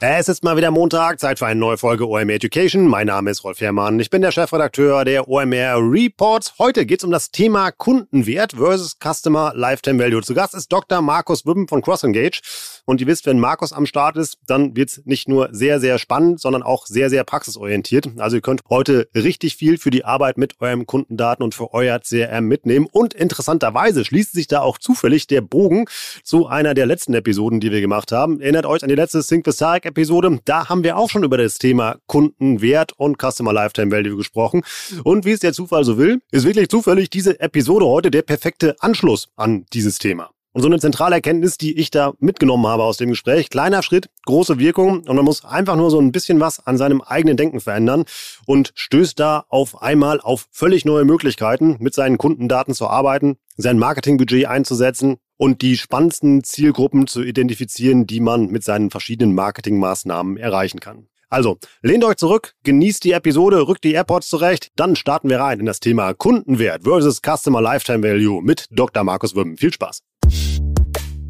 Es ist mal wieder Montag, Zeit für eine neue Folge OMR Education. Mein Name ist Rolf Herrmann, ich bin der Chefredakteur der OMR Reports. Heute geht es um das Thema Kundenwert versus Customer Lifetime Value. Zu Gast ist Dr. Markus Wibben von CrossEngage. Und ihr wisst, wenn Markus am Start ist, dann wird es nicht nur sehr, sehr spannend, sondern auch sehr, sehr praxisorientiert. Also ihr könnt heute richtig viel für die Arbeit mit eurem Kundendaten und für euer CRM mitnehmen. Und interessanterweise schließt sich da auch zufällig der Bogen zu einer der letzten Episoden, die wir gemacht haben. Erinnert euch an die letzte Sync Tarek Episode. Da haben wir auch schon über das Thema Kundenwert und Customer Lifetime Value gesprochen. Und wie es der Zufall so will, ist wirklich zufällig diese Episode heute der perfekte Anschluss an dieses Thema. Und so eine zentrale Erkenntnis, die ich da mitgenommen habe aus dem Gespräch, kleiner Schritt, große Wirkung und man muss einfach nur so ein bisschen was an seinem eigenen Denken verändern und stößt da auf einmal auf völlig neue Möglichkeiten, mit seinen Kundendaten zu arbeiten, sein Marketingbudget einzusetzen und die spannendsten Zielgruppen zu identifizieren, die man mit seinen verschiedenen Marketingmaßnahmen erreichen kann. Also, lehnt euch zurück, genießt die Episode, rückt die AirPods zurecht, dann starten wir rein in das Thema Kundenwert versus Customer Lifetime Value mit Dr. Markus Wimmen. Viel Spaß!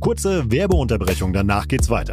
Kurze Werbeunterbrechung, danach geht's weiter.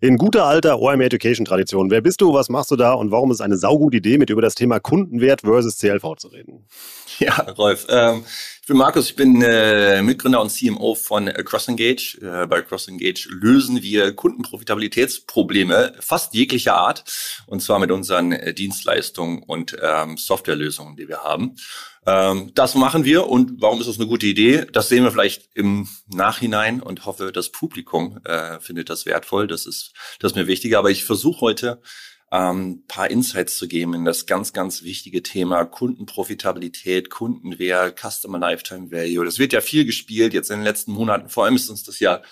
In guter alter OM Education Tradition. Wer bist du, was machst du da und warum ist es eine saugute Idee, mit über das Thema Kundenwert versus CLV zu reden? Ja, Rolf. Ähm, ich bin Markus, ich bin äh, Mitgründer und CMO von äh, CrossEngage. Äh, bei CrossEngage lösen wir Kundenprofitabilitätsprobleme fast jeglicher Art und zwar mit unseren äh, Dienstleistungen und ähm, Softwarelösungen, die wir haben. Ähm, das machen wir und warum ist das eine gute Idee? Das sehen wir vielleicht im Nachhinein und hoffe, das Publikum äh, findet das wertvoll. Das ist, das ist mir wichtiger. Aber ich versuche heute ähm, paar Insights zu geben in das ganz, ganz wichtige Thema Kundenprofitabilität, Kundenwert, Customer Lifetime Value. Das wird ja viel gespielt jetzt in den letzten Monaten. Vor allem ist uns das ja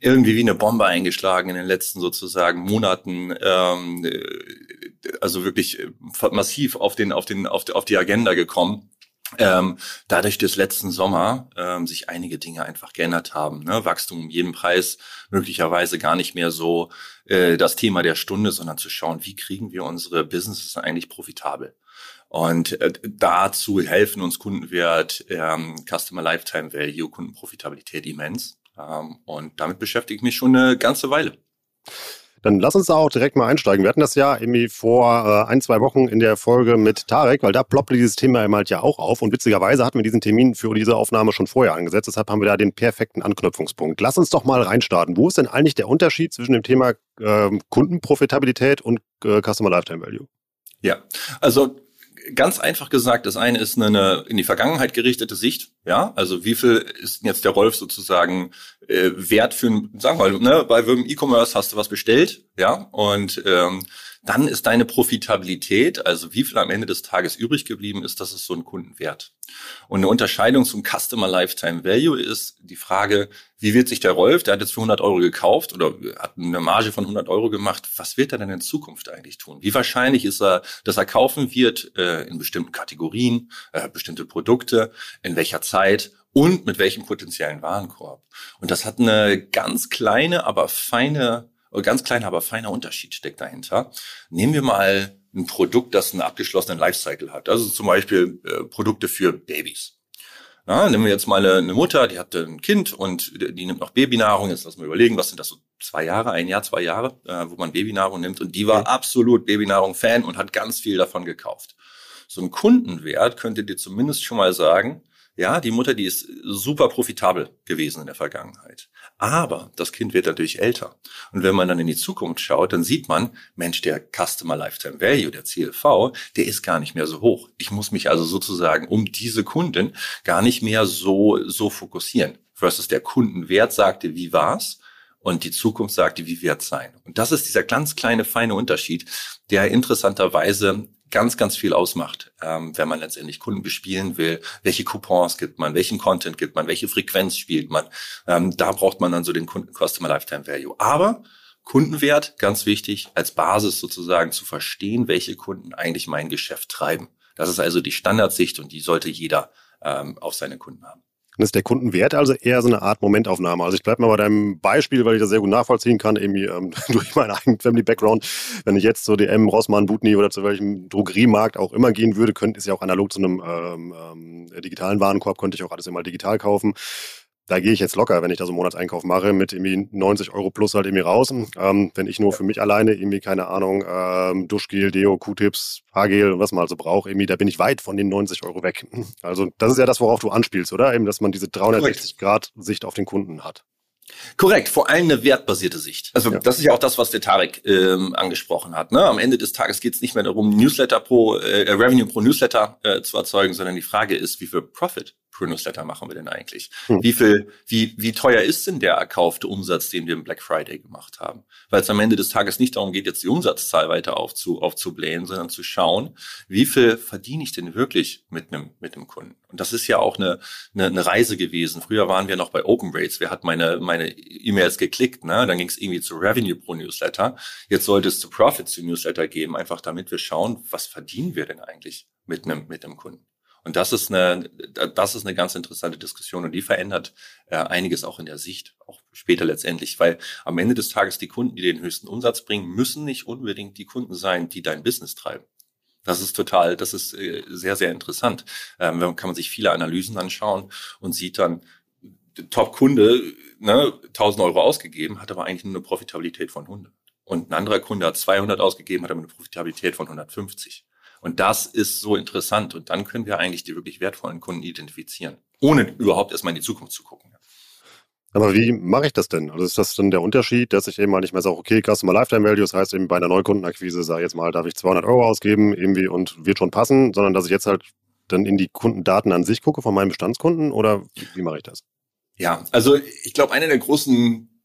irgendwie wie eine Bombe eingeschlagen in den letzten sozusagen Monaten. Ähm, äh, also wirklich äh, massiv auf den, auf den, auf die, auf die Agenda gekommen ähm, dadurch des letzten Sommer ähm, sich einige Dinge einfach geändert haben. Ne? Wachstum um jeden Preis möglicherweise gar nicht mehr so äh, das Thema der Stunde, sondern zu schauen, wie kriegen wir unsere Businesses eigentlich profitabel. Und äh, dazu helfen uns Kundenwert, ähm, Customer Lifetime Value, Kundenprofitabilität immens. Ähm, und damit beschäftige ich mich schon eine ganze Weile. Dann lass uns da auch direkt mal einsteigen. Wir hatten das ja irgendwie vor äh, ein, zwei Wochen in der Folge mit Tarek, weil da ploppte dieses Thema eben halt ja auch auf. Und witzigerweise hatten wir diesen Termin für diese Aufnahme schon vorher angesetzt. Deshalb haben wir da den perfekten Anknüpfungspunkt. Lass uns doch mal reinstarten. Wo ist denn eigentlich der Unterschied zwischen dem Thema äh, Kundenprofitabilität und äh, Customer Lifetime Value? Ja, also ganz einfach gesagt, das eine ist eine in die Vergangenheit gerichtete Sicht. Ja, also wie viel ist jetzt der Rolf sozusagen äh, wert für, sagen wir mal, ne, bei E-Commerce hast du was bestellt, ja, und ähm, dann ist deine Profitabilität, also wie viel am Ende des Tages übrig geblieben ist, das ist so ein Kundenwert. Und eine Unterscheidung zum Customer Lifetime Value ist die Frage, wie wird sich der Rolf, der hat jetzt für 100 Euro gekauft oder hat eine Marge von 100 Euro gemacht, was wird er denn in Zukunft eigentlich tun? Wie wahrscheinlich ist er, dass er kaufen wird äh, in bestimmten Kategorien, äh, bestimmte Produkte, in welcher Zeit und mit welchem potenziellen Warenkorb? Und das hat eine ganz kleine, aber feine ganz kleiner, aber feiner Unterschied steckt dahinter. Nehmen wir mal ein Produkt, das einen abgeschlossenen Lifecycle hat. Also zum Beispiel äh, Produkte für Babys. Na, nehmen wir jetzt mal eine, eine, Mutter, die hat ein Kind und die nimmt noch Babynahrung. Jetzt lassen wir überlegen, was sind das so zwei Jahre, ein Jahr, zwei Jahre, äh, wo man Babynahrung nimmt. Und die war okay. absolut Babynahrung-Fan und hat ganz viel davon gekauft. So ein Kundenwert könnte dir zumindest schon mal sagen, ja, die Mutter, die ist super profitabel gewesen in der Vergangenheit. Aber das Kind wird natürlich älter. Und wenn man dann in die Zukunft schaut, dann sieht man, Mensch, der Customer Lifetime Value, der CLV, der ist gar nicht mehr so hoch. Ich muss mich also sozusagen um diese Kunden gar nicht mehr so, so fokussieren. Versus der Kundenwert sagte, wie war's? Und die Zukunft sagte, wie wird's sein? Und das ist dieser ganz kleine, feine Unterschied, der interessanterweise ganz, ganz viel ausmacht, ähm, wenn man letztendlich Kunden bespielen will. Welche Coupons gibt man, welchen Content gibt man, welche Frequenz spielt man. Ähm, da braucht man dann so den Kunden Customer Lifetime Value. Aber Kundenwert, ganz wichtig, als Basis sozusagen zu verstehen, welche Kunden eigentlich mein Geschäft treiben. Das ist also die Standardsicht und die sollte jeder ähm, auf seine Kunden haben. Dann ist der Kundenwert also eher so eine Art Momentaufnahme. Also ich bleibe mal bei deinem Beispiel, weil ich das sehr gut nachvollziehen kann, irgendwie ähm, durch meinen eigenen Family-Background. Wenn ich jetzt zu DM, Rossmann, Butni oder zu welchem Drogeriemarkt auch immer gehen würde, könnte es ja auch analog zu einem ähm, ähm, digitalen Warenkorb, könnte ich auch alles immer digital kaufen da gehe ich jetzt locker, wenn ich da so einen Monatseinkauf mache, mit irgendwie 90 Euro plus halt irgendwie raus. Ähm, wenn ich nur für mich alleine irgendwie, keine Ahnung, ähm, Duschgel, Deo, Q-Tips, Haargel und was man also braucht, irgendwie, da bin ich weit von den 90 Euro weg. Also das ist ja das, worauf du anspielst, oder? Eben, dass man diese 360-Grad-Sicht auf den Kunden hat. Korrekt, vor allem eine wertbasierte Sicht. Also ja. das ist ja auch das, was der Tarek ähm, angesprochen hat. Ne? Am Ende des Tages geht es nicht mehr darum, Newsletter pro äh, Revenue pro Newsletter äh, zu erzeugen, sondern die Frage ist, wie viel Profit pro Newsletter machen wir denn eigentlich? Hm. Wie viel, wie, wie teuer ist denn der erkaufte Umsatz, den wir im Black Friday gemacht haben? Weil es am Ende des Tages nicht darum geht, jetzt die Umsatzzahl weiter aufzu, aufzublähen, sondern zu schauen, wie viel verdiene ich denn wirklich mit einem, mit einem Kunden? Und das ist ja auch eine, eine, eine Reise gewesen. Früher waren wir noch bei Open Rates. Wer hat meine, meine E-Mails geklickt? Ne? Dann ging es irgendwie zu Revenue pro Newsletter. Jetzt sollte es zu Profit zu Newsletter geben, einfach damit wir schauen, was verdienen wir denn eigentlich mit einem, mit einem Kunden? Und das ist eine, das ist eine ganz interessante Diskussion und die verändert äh, einiges auch in der Sicht, auch später letztendlich, weil am Ende des Tages die Kunden, die den höchsten Umsatz bringen, müssen nicht unbedingt die Kunden sein, die dein Business treiben. Das ist total, das ist äh, sehr, sehr interessant. Ähm, kann man sich viele Analysen anschauen und sieht dann, Top-Kunde, ne, 1000 Euro ausgegeben, hat aber eigentlich nur eine Profitabilität von 100. Und ein anderer Kunde hat 200 ausgegeben, hat aber eine Profitabilität von 150. Und das ist so interessant. Und dann können wir eigentlich die wirklich wertvollen Kunden identifizieren, ohne überhaupt erstmal in die Zukunft zu gucken. Aber wie mache ich das denn? Also ist das dann der Unterschied, dass ich eben mal nicht mehr sage, okay, Customer Lifetime Value, das heißt eben bei einer Neukundenakquise, sage ich jetzt mal, darf ich 200 Euro ausgeben irgendwie und wird schon passen, sondern dass ich jetzt halt dann in die Kundendaten an sich gucke von meinen Bestandskunden oder wie, mache ich das? Ja, also ich glaube, eine der großen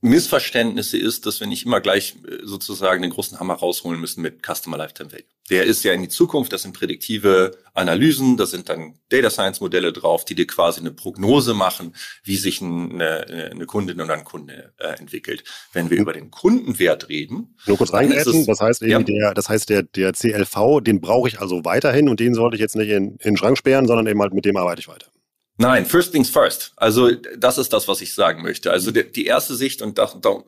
Missverständnisse ist, dass wir nicht immer gleich äh, sozusagen den großen Hammer rausholen müssen mit Customer Lifetime Value. Der ist ja in die Zukunft, das sind prädiktive Analysen, da sind dann Data Science Modelle drauf, die dir quasi eine Prognose machen, wie sich eine, eine Kundin oder ein Kunde äh, entwickelt. Wenn wir über den Kundenwert reden, nur kurz reingrätschen, das heißt eben ja. der, das heißt der, der CLV, den brauche ich also weiterhin und den sollte ich jetzt nicht in, in den Schrank sperren, sondern eben halt mit dem arbeite ich weiter. Nein, first things first. Also das ist das, was ich sagen möchte. Also die, die erste Sicht und da, da,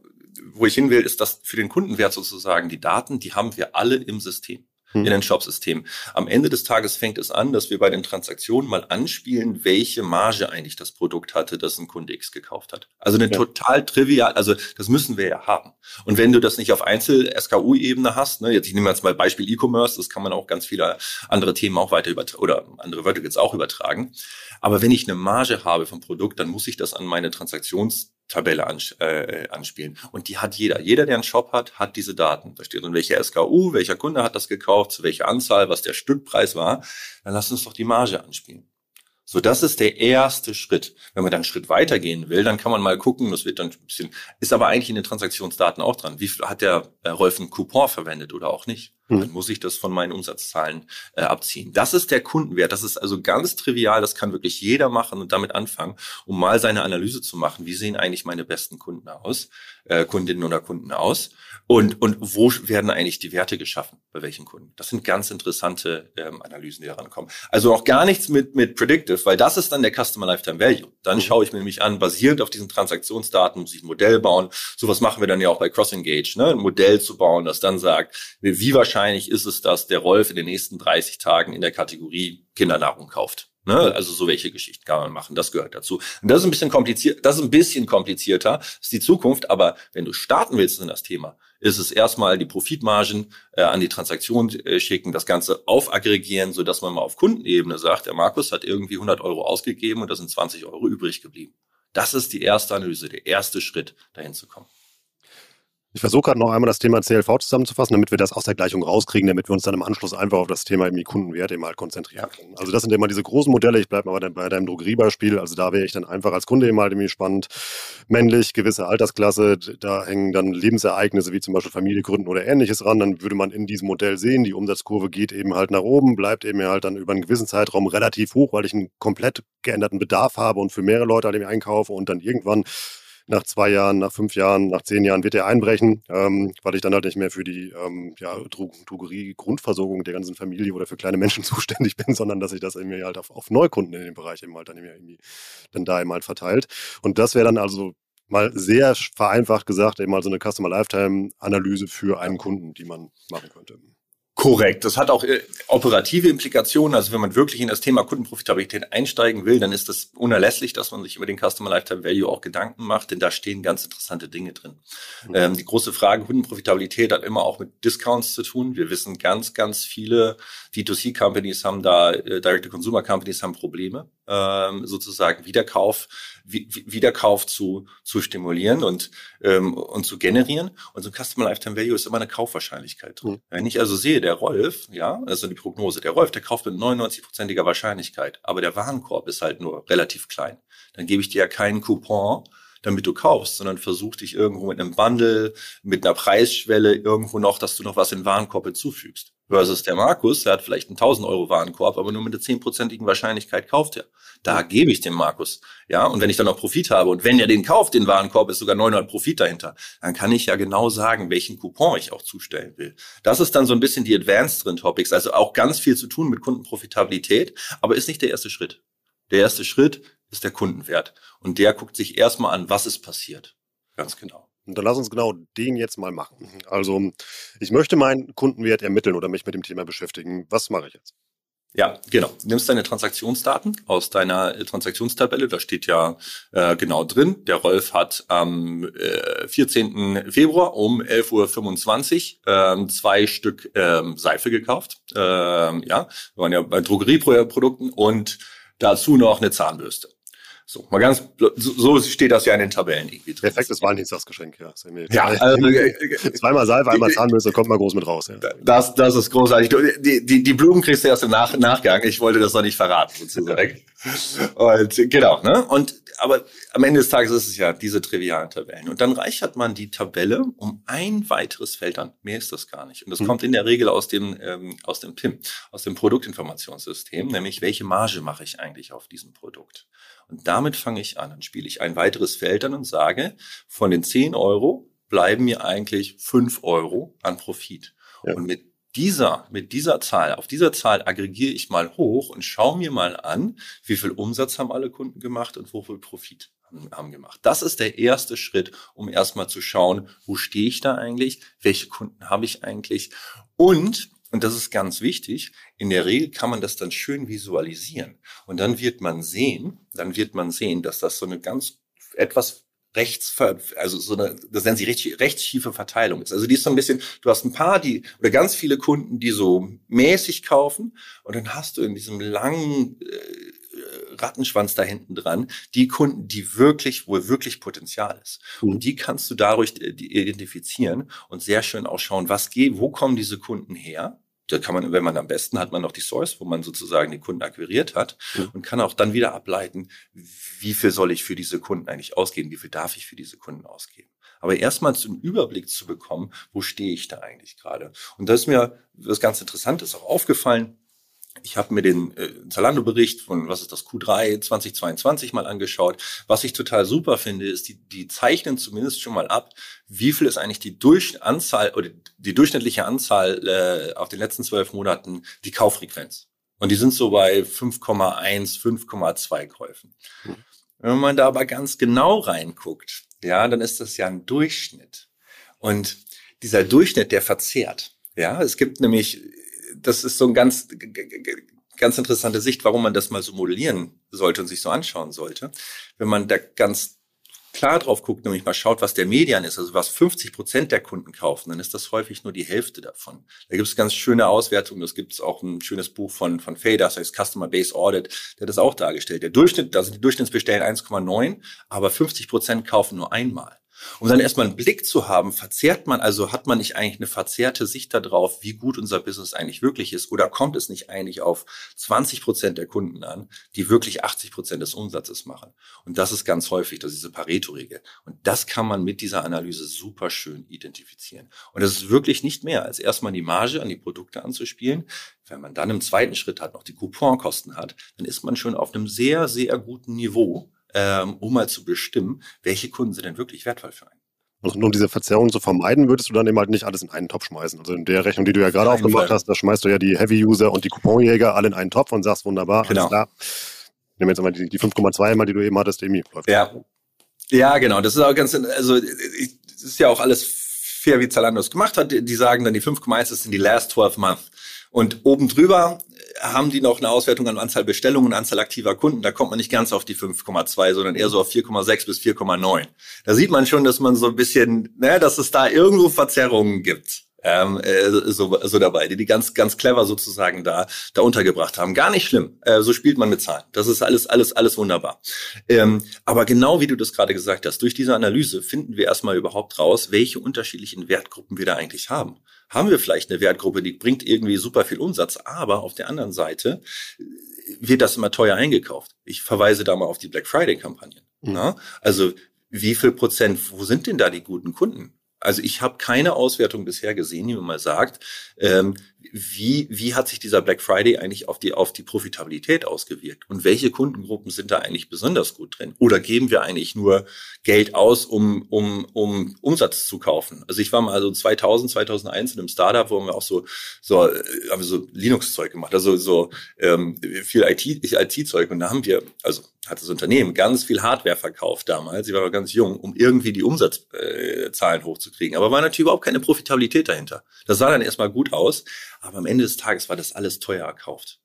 wo ich hin will, ist, dass für den Kundenwert sozusagen die Daten, die haben wir alle im System in den Shopsystemen. Am Ende des Tages fängt es an, dass wir bei den Transaktionen mal anspielen, welche Marge eigentlich das Produkt hatte, das ein Kunde X gekauft hat. Also eine ja. total trivial, also das müssen wir ja haben. Und wenn du das nicht auf Einzel-SKU-Ebene hast, ne, jetzt ich nehme jetzt mal Beispiel E-Commerce, das kann man auch ganz viele andere Themen auch weiter übertragen oder andere Verticals auch übertragen. Aber wenn ich eine Marge habe vom Produkt, dann muss ich das an meine Transaktions Tabelle ans äh, anspielen. Und die hat jeder. Jeder, der einen Shop hat, hat diese Daten. Da steht drin, welche SKU, welcher Kunde hat das gekauft, zu welcher Anzahl, was der Stückpreis war. Dann lass uns doch die Marge anspielen. So, das ist der erste Schritt. Wenn man dann einen Schritt weitergehen will, dann kann man mal gucken, das wird dann ein bisschen, ist aber eigentlich in den Transaktionsdaten auch dran. Wie viel hat der äh, Rolf einen Coupon verwendet oder auch nicht? Mhm. Dann muss ich das von meinen Umsatzzahlen äh, abziehen. Das ist der Kundenwert. Das ist also ganz trivial. Das kann wirklich jeder machen und damit anfangen, um mal seine Analyse zu machen. Wie sehen eigentlich meine besten Kunden aus, äh, Kundinnen oder Kunden aus? Und, und wo werden eigentlich die Werte geschaffen? Bei welchen Kunden? Das sind ganz interessante ähm, Analysen, die daran kommen. Also auch gar nichts mit, mit Predictive, weil das ist dann der Customer Lifetime Value. Dann mhm. schaue ich mir nämlich an, basierend auf diesen Transaktionsdaten muss ich ein Modell bauen. Sowas machen wir dann ja auch bei Cross Engage, ne? ein Modell zu bauen, das dann sagt, wie wahrscheinlich ist es, dass der Rolf in den nächsten 30 Tagen in der Kategorie Kindernahrung kauft. Ne? Also so welche Geschichten kann man machen, das gehört dazu. Und das ist ein bisschen kompliziert, das ist ein bisschen komplizierter, ist die Zukunft, aber wenn du starten willst in das Thema, ist es erstmal die Profitmargen äh, an die Transaktion äh, schicken, das Ganze aufaggregieren, so dass man mal auf Kundenebene sagt, der Markus hat irgendwie 100 Euro ausgegeben und da sind 20 Euro übrig geblieben. Das ist die erste Analyse, der erste Schritt, dahin zu kommen. Ich versuche gerade noch einmal das Thema CLV zusammenzufassen, damit wir das aus der Gleichung rauskriegen, damit wir uns dann im Anschluss einfach auf das Thema irgendwie Kundenwert eben halt konzentrieren können. Also das sind immer diese großen Modelle. Ich bleibe mal bei deinem Drogeriebeispiel. Also da wäre ich dann einfach als Kunde eben halt irgendwie spannend. Männlich, gewisse Altersklasse, da hängen dann Lebensereignisse wie zum Beispiel Familie gründen oder ähnliches ran. Dann würde man in diesem Modell sehen, die Umsatzkurve geht eben halt nach oben, bleibt eben halt dann über einen gewissen Zeitraum relativ hoch, weil ich einen komplett geänderten Bedarf habe und für mehrere Leute halt eben einkaufe und dann irgendwann nach zwei Jahren, nach fünf Jahren, nach zehn Jahren wird er einbrechen, ähm, weil ich dann halt nicht mehr für die ähm, ja, Drogerie-Grundversorgung der ganzen Familie oder für kleine Menschen zuständig bin, sondern dass ich das irgendwie halt auf, auf Neukunden in dem Bereich eben halt dann irgendwie dann da eben halt verteilt. Und das wäre dann also mal sehr vereinfacht gesagt eben mal so eine Customer Lifetime Analyse für einen Kunden, die man machen könnte. Korrekt. Das hat auch äh, operative Implikationen. Also wenn man wirklich in das Thema Kundenprofitabilität einsteigen will, dann ist das unerlässlich, dass man sich über den Customer Lifetime Value auch Gedanken macht, denn da stehen ganz interessante Dinge drin. Mhm. Ähm, die große Frage Kundenprofitabilität hat immer auch mit Discounts zu tun. Wir wissen, ganz, ganz viele D2C-Companies haben da, äh, Direct-to-Consumer-Companies haben Probleme, ähm, sozusagen Wiederkauf, Wiederkauf zu, zu stimulieren und, ähm, und zu generieren. Und so ein Customer Lifetime Value ist immer eine Kaufwahrscheinlichkeit drin. Mhm. Wenn ich also sehe, der Rolf, ja, also die Prognose, der Rolf, der kauft mit 99-prozentiger Wahrscheinlichkeit, aber der Warenkorb ist halt nur relativ klein. Dann gebe ich dir ja keinen Coupon, damit du kaufst, sondern versuch dich irgendwo mit einem Bundle, mit einer Preisschwelle irgendwo noch, dass du noch was in den Warenkorb hinzufügst. Versus der Markus, der hat vielleicht einen 1000 Euro Warenkorb, aber nur mit einer zehnprozentigen Wahrscheinlichkeit kauft er. Da gebe ich dem Markus. Ja, und wenn ich dann noch Profit habe und wenn er den kauft, den Warenkorb, ist sogar 900 Profit dahinter, dann kann ich ja genau sagen, welchen Coupon ich auch zustellen will. Das ist dann so ein bisschen die Advanced drin Topics, also auch ganz viel zu tun mit Kundenprofitabilität, aber ist nicht der erste Schritt. Der erste Schritt ist der Kundenwert. Und der guckt sich erstmal an, was ist passiert. Ganz genau. Und dann lass uns genau den jetzt mal machen. Also, ich möchte meinen Kundenwert ermitteln oder mich mit dem Thema beschäftigen. Was mache ich jetzt? Ja, genau. Du nimmst deine Transaktionsdaten aus deiner äh, Transaktionstabelle, da steht ja äh, genau drin, der Rolf hat am äh, 14. Februar um 11.25 Uhr äh, zwei Stück äh, Seife gekauft. Äh, ja, wir waren ja bei Drogerieprodukten und dazu noch eine Zahnbürste. So, mal ganz, so steht das ja in den Tabellen irgendwie drin. Perfektes Valentinstagsgeschenk, ja. ja also, Zweimal Seife, einmal Zahnbürste, kommt mal groß mit raus. Ja. Das, das ist großartig. Die, die, die Blumen kriegst du erst im Nach Nachgang. Ich wollte das noch nicht verraten, sozusagen. Und genau, ne? Und aber am Ende des Tages ist es ja diese trivialen Tabellen. Und dann reichert man die Tabelle um ein weiteres Feld an. Mehr ist das gar nicht. Und das mhm. kommt in der Regel aus dem, ähm, aus dem PIM, aus dem Produktinformationssystem, nämlich welche Marge mache ich eigentlich auf diesem Produkt. Und damit fange ich an. Dann spiele ich ein weiteres Feld an und sage, von den 10 Euro bleiben mir eigentlich 5 Euro an Profit. Ja. Und mit dieser, mit dieser Zahl, auf dieser Zahl aggregiere ich mal hoch und schaue mir mal an, wie viel Umsatz haben alle Kunden gemacht und wo viel Profit haben gemacht. Das ist der erste Schritt, um erstmal zu schauen, wo stehe ich da eigentlich, welche Kunden habe ich eigentlich und und das ist ganz wichtig. In der Regel kann man das dann schön visualisieren. Und dann wird man sehen, dann wird man sehen, dass das so eine ganz etwas rechts, also so eine, das nennen sie recht, recht schiefe Verteilung ist. Also die ist so ein bisschen, du hast ein paar, die, oder ganz viele Kunden, die so mäßig kaufen und dann hast du in diesem langen äh, Rattenschwanz da hinten dran die Kunden, die wirklich, wo wirklich Potenzial ist. Mhm. Und die kannst du dadurch äh, identifizieren und sehr schön auch schauen, was geht, wo kommen diese Kunden her? Da kann man, wenn man am besten hat man noch die Source, wo man sozusagen die Kunden akquiriert hat mhm. und kann auch dann wieder ableiten, wie viel soll ich für diese Kunden eigentlich ausgeben, wie viel darf ich für diese Kunden ausgeben. Aber erstmal einen Überblick zu bekommen, wo stehe ich da eigentlich gerade. Und das ist mir was ganz Interessantes auch aufgefallen. Ich habe mir den äh, Zalando-Bericht von, was ist das, Q3 2022 mal angeschaut. Was ich total super finde, ist, die, die zeichnen zumindest schon mal ab, wie viel ist eigentlich die Durch Anzahl oder die durchschnittliche Anzahl äh, auf den letzten zwölf Monaten die Kauffrequenz. Und die sind so bei 5,1, 5,2 Käufen. Mhm. Wenn man da aber ganz genau reinguckt, ja, dann ist das ja ein Durchschnitt. Und dieser Durchschnitt, der verzehrt. Ja, es gibt nämlich das ist so ein ganz ganz interessante Sicht, warum man das mal so modellieren sollte und sich so anschauen sollte. Wenn man da ganz klar drauf guckt, nämlich mal schaut, was der Median ist, also was 50 Prozent der Kunden kaufen, dann ist das häufig nur die Hälfte davon. Da gibt es ganz schöne Auswertungen. Das gibt es auch ein schönes Buch von, von Fader, das heißt Customer Base Audit, der das auch dargestellt. Der Durchschnitt, also die Durchschnittsbestellen 1,9, aber 50 Prozent kaufen nur einmal. Um dann erstmal einen Blick zu haben, verzerrt man, also hat man nicht eigentlich eine verzerrte Sicht darauf, wie gut unser Business eigentlich wirklich ist, oder kommt es nicht eigentlich auf 20 Prozent der Kunden an, die wirklich 80 Prozent des Umsatzes machen? Und das ist ganz häufig, das ist diese Pareto-Regel. Und das kann man mit dieser Analyse super schön identifizieren. Und das ist wirklich nicht mehr, als erstmal die Marge an die Produkte anzuspielen. Wenn man dann im zweiten Schritt hat, noch die Couponkosten hat, dann ist man schon auf einem sehr, sehr guten Niveau ähm, um mal zu bestimmen, welche Kunden sind denn wirklich wertvoll für einen. Und um diese Verzerrung zu vermeiden, würdest du dann eben halt nicht alles in einen Topf schmeißen. Also in der Rechnung, die du ja gerade aufgemacht Fall. hast, da schmeißt du ja die Heavy-User und die Couponjäger alle in einen Topf und sagst, wunderbar, genau. alles klar. Nehmen jetzt mal die, die 5,2 mal, die du eben hattest, Emi. Läuft ja. Ja, genau. Das ist auch ganz, also, es ist ja auch alles fair, wie Zalando es gemacht hat. Die sagen dann, die 5,1 sind die last 12 months. Und oben drüber haben die noch eine Auswertung an Anzahl Bestellungen, Anzahl aktiver Kunden. Da kommt man nicht ganz auf die 5,2, sondern eher so auf 4,6 bis 4,9. Da sieht man schon, dass man so ein bisschen, ne, dass es da irgendwo Verzerrungen gibt. Ähm, äh, so, so dabei, die die ganz ganz clever sozusagen da da untergebracht haben. Gar nicht schlimm. Äh, so spielt man mit Zahlen. Das ist alles alles alles wunderbar. Ähm, aber genau wie du das gerade gesagt hast, durch diese Analyse finden wir erstmal überhaupt raus, welche unterschiedlichen Wertgruppen wir da eigentlich haben haben wir vielleicht eine Wertgruppe, die bringt irgendwie super viel Umsatz, aber auf der anderen Seite wird das immer teuer eingekauft. Ich verweise da mal auf die Black Friday-Kampagnen. Mhm. Also wie viel Prozent, wo sind denn da die guten Kunden? Also ich habe keine Auswertung bisher gesehen, die mir mal sagt, ähm, wie, wie hat sich dieser Black Friday eigentlich auf die, auf die Profitabilität ausgewirkt? Und welche Kundengruppen sind da eigentlich besonders gut drin? Oder geben wir eigentlich nur Geld aus, um, um, um Umsatz zu kaufen? Also ich war mal also 2000, 2001 in einem Startup, wo wir auch so, so, äh, haben wir so Linux-Zeug gemacht, also so ähm, viel IT-Zeug. Und da haben wir, also hat das Unternehmen ganz viel Hardware verkauft damals, sie war noch ganz jung, um irgendwie die Umsatzzahlen äh, hochzukriegen. Aber war natürlich überhaupt keine Profitabilität dahinter. Das sah dann erstmal gut aus, aber am Ende des Tages war das alles teuer erkauft.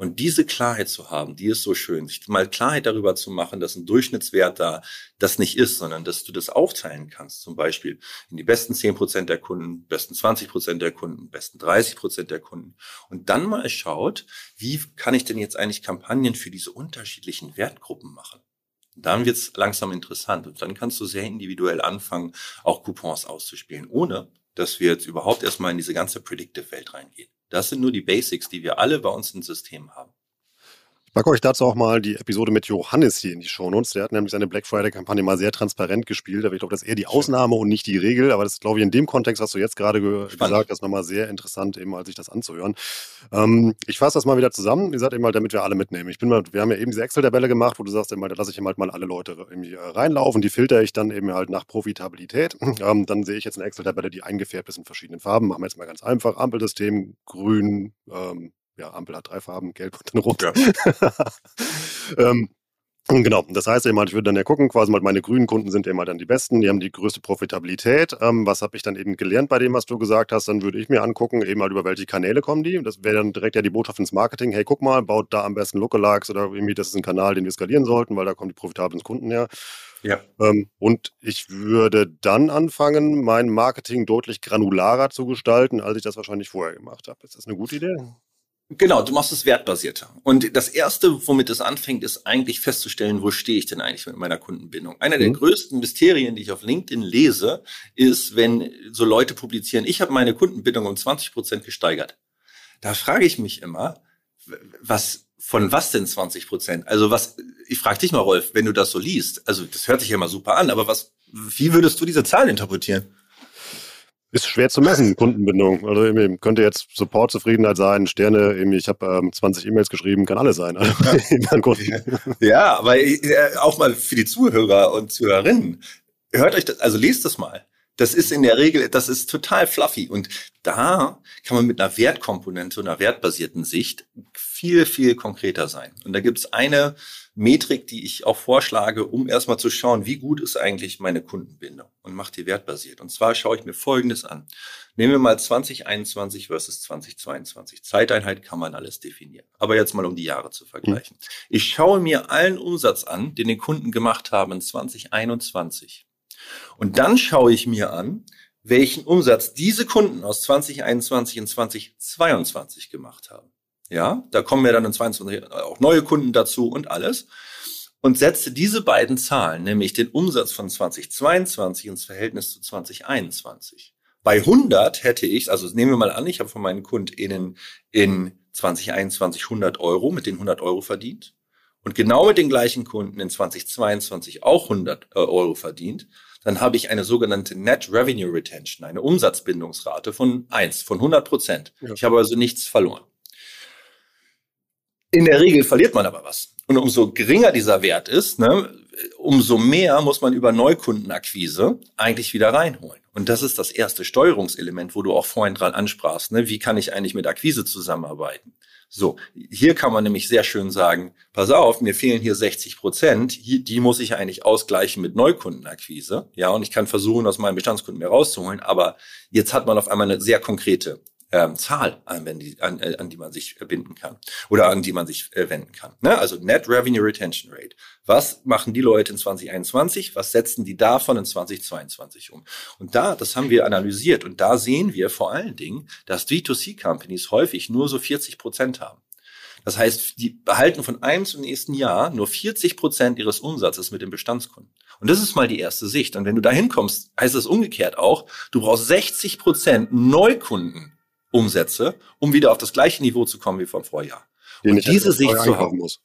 Und diese Klarheit zu haben, die ist so schön, sich mal Klarheit darüber zu machen, dass ein Durchschnittswert da das nicht ist, sondern dass du das aufteilen kannst, zum Beispiel in die besten zehn Prozent der Kunden, besten 20 Prozent der Kunden, besten 30 Prozent der Kunden. Und dann mal schaut, wie kann ich denn jetzt eigentlich Kampagnen für diese unterschiedlichen Wertgruppen machen? Dann wird's langsam interessant und dann kannst du sehr individuell anfangen, auch Coupons auszuspielen, ohne dass wir jetzt überhaupt erstmal in diese ganze Predictive-Welt reingehen. Das sind nur die Basics, die wir alle bei uns im System haben. Ich packe euch dazu auch mal die Episode mit Johannes hier in die Shownotes. Der hat nämlich seine Black Friday-Kampagne mal sehr transparent gespielt. Aber ich glaube, das ist eher die Ausnahme und nicht die Regel. Aber das ist, glaube ich, in dem Kontext, was du jetzt gerade ge Spannend. gesagt hast, nochmal sehr interessant, eben mal sich das anzuhören. Ähm, ich fasse das mal wieder zusammen. Wie gesagt, eben halt, damit wir alle mitnehmen. Ich bin mal, wir haben ja eben diese Excel-Tabelle gemacht, wo du sagst, eben halt, da lasse ich eben halt mal alle Leute irgendwie äh, reinlaufen. Die filter ich dann eben halt nach Profitabilität. Ähm, dann sehe ich jetzt eine Excel-Tabelle, die eingefärbt ist in verschiedenen Farben. Machen wir jetzt mal ganz einfach. Ampelsystem, grün, ähm, ja, Ampel hat drei Farben, gelb und dann rot. Ja. ähm, Genau, das heißt eben halt, ich würde dann ja gucken, quasi mal meine grünen Kunden sind eben halt dann die besten, die haben die größte Profitabilität. Ähm, was habe ich dann eben gelernt bei dem, was du gesagt hast? Dann würde ich mir angucken, eben halt über welche Kanäle kommen die. Das wäre dann direkt ja die Botschaft ins Marketing, hey, guck mal, baut da am besten Lookalikes oder irgendwie, das ist ein Kanal, den wir skalieren sollten, weil da kommen die profitablen Kunden her. Ja. Ähm, und ich würde dann anfangen, mein Marketing deutlich granularer zu gestalten, als ich das wahrscheinlich vorher gemacht habe. Ist das eine gute Idee? Genau, du machst es wertbasierter. Und das Erste, womit es anfängt, ist eigentlich festzustellen, wo stehe ich denn eigentlich mit meiner Kundenbindung. Einer mhm. der größten Mysterien, die ich auf LinkedIn lese, ist, wenn so Leute publizieren, ich habe meine Kundenbindung um 20 Prozent gesteigert. Da frage ich mich immer, was von was denn 20 Prozent? Also was, ich frage dich mal, Rolf, wenn du das so liest, also das hört sich ja mal super an, aber was, wie würdest du diese Zahl interpretieren? Ist schwer zu messen, Kundenbindung. Also irgendwie könnte jetzt Support-Zufriedenheit sein, Sterne, irgendwie, ich habe ähm, 20 E-Mails geschrieben, kann alles sein. Also, ja, aber äh, auch mal für die Zuhörer und Zuhörerinnen, hört euch das, also lest das mal. Das ist in der Regel, das ist total fluffy. Und da kann man mit einer Wertkomponente, einer wertbasierten Sicht viel, viel konkreter sein. Und da gibt es eine Metrik, die ich auch vorschlage, um erstmal zu schauen, wie gut ist eigentlich meine Kundenbindung und macht die wertbasiert. Und zwar schaue ich mir Folgendes an. Nehmen wir mal 2021 versus 2022. Zeiteinheit kann man alles definieren. Aber jetzt mal, um die Jahre zu vergleichen. Ich schaue mir allen Umsatz an, den die Kunden gemacht haben in 2021 und dann schaue ich mir an, welchen Umsatz diese Kunden aus 2021 und 2022 gemacht haben. Ja, da kommen ja dann in 2022 auch neue Kunden dazu und alles. Und setze diese beiden Zahlen, nämlich den Umsatz von 2022 ins Verhältnis zu 2021. Bei 100 hätte ich, also nehmen wir mal an, ich habe von meinen KundInnen in 2021 100 Euro, mit den 100 Euro verdient und genau mit den gleichen Kunden in 2022 auch 100 äh, Euro verdient, dann habe ich eine sogenannte Net Revenue Retention, eine Umsatzbindungsrate von eins, von 100 Prozent. Ja. Ich habe also nichts verloren. In der Regel verliert man aber was. Und umso geringer dieser Wert ist, ne, umso mehr muss man über Neukundenakquise eigentlich wieder reinholen. Und das ist das erste Steuerungselement, wo du auch vorhin dran ansprachst. Ne? Wie kann ich eigentlich mit Akquise zusammenarbeiten? So, hier kann man nämlich sehr schön sagen, pass auf, mir fehlen hier 60 Prozent, die muss ich eigentlich ausgleichen mit Neukundenakquise. Ja, und ich kann versuchen, aus meinen Bestandskunden mehr rauszuholen, aber jetzt hat man auf einmal eine sehr konkrete ähm, Zahl, an, an, an die man sich binden kann oder an die man sich äh, wenden kann. Ne? Also Net Revenue Retention Rate. Was machen die Leute in 2021? Was setzen die davon in 2022 um? Und da, das haben wir analysiert und da sehen wir vor allen Dingen, dass D2C-Companies häufig nur so 40 Prozent haben. Das heißt, die behalten von einem zum nächsten Jahr nur 40 Prozent ihres Umsatzes mit den Bestandskunden. Und das ist mal die erste Sicht. Und wenn du da hinkommst, heißt es umgekehrt auch, du brauchst 60 Prozent Neukunden Umsätze, um wieder auf das gleiche Niveau zu kommen wie vom Vorjahr. Und diese Sicht zu haben. Muss.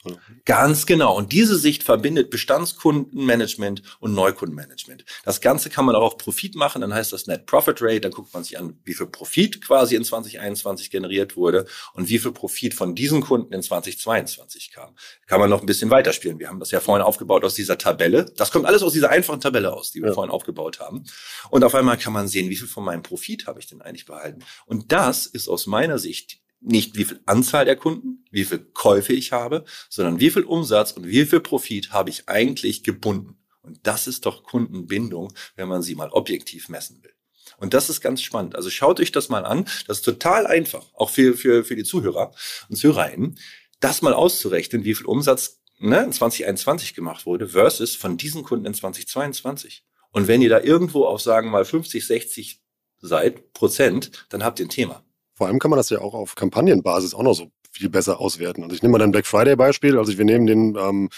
Ganz genau. Und diese Sicht verbindet Bestandskundenmanagement und Neukundenmanagement. Das Ganze kann man auch auf Profit machen. Dann heißt das Net Profit Rate. Dann guckt man sich an, wie viel Profit quasi in 2021 generiert wurde und wie viel Profit von diesen Kunden in 2022 kam. Kann man noch ein bisschen weiterspielen. Wir haben das ja vorhin aufgebaut aus dieser Tabelle. Das kommt alles aus dieser einfachen Tabelle aus, die wir ja. vorhin aufgebaut haben. Und auf einmal kann man sehen, wie viel von meinem Profit habe ich denn eigentlich behalten. Und das ist aus meiner Sicht nicht wie viel Anzahl der Kunden, wie viel Käufe ich habe, sondern wie viel Umsatz und wie viel Profit habe ich eigentlich gebunden. Und das ist doch Kundenbindung, wenn man sie mal objektiv messen will. Und das ist ganz spannend. Also schaut euch das mal an. Das ist total einfach, auch für, für, für die Zuhörer und Zuhörerinnen, das mal auszurechnen, wie viel Umsatz ne, in 2021 gemacht wurde versus von diesen Kunden in 2022. Und wenn ihr da irgendwo auf, sagen mal, 50, 60 seid, Prozent, dann habt ihr ein Thema. Vor allem kann man das ja auch auf Kampagnenbasis auch noch so viel besser auswerten. Also ich nehme mal ein Black Friday Beispiel. Also wir nehmen den ähm,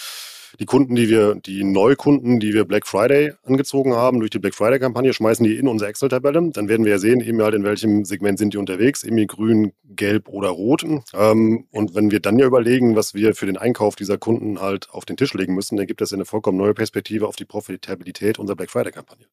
die Kunden, die wir, die Neukunden, die wir Black Friday angezogen haben durch die Black Friday Kampagne, schmeißen die in unsere Excel-Tabelle. Dann werden wir ja sehen, eben halt in welchem Segment sind die unterwegs, irgendwie grün, gelb oder rot. Ähm, und wenn wir dann ja überlegen, was wir für den Einkauf dieser Kunden halt auf den Tisch legen müssen, dann gibt das eine vollkommen neue Perspektive auf die Profitabilität unserer Black Friday Kampagne.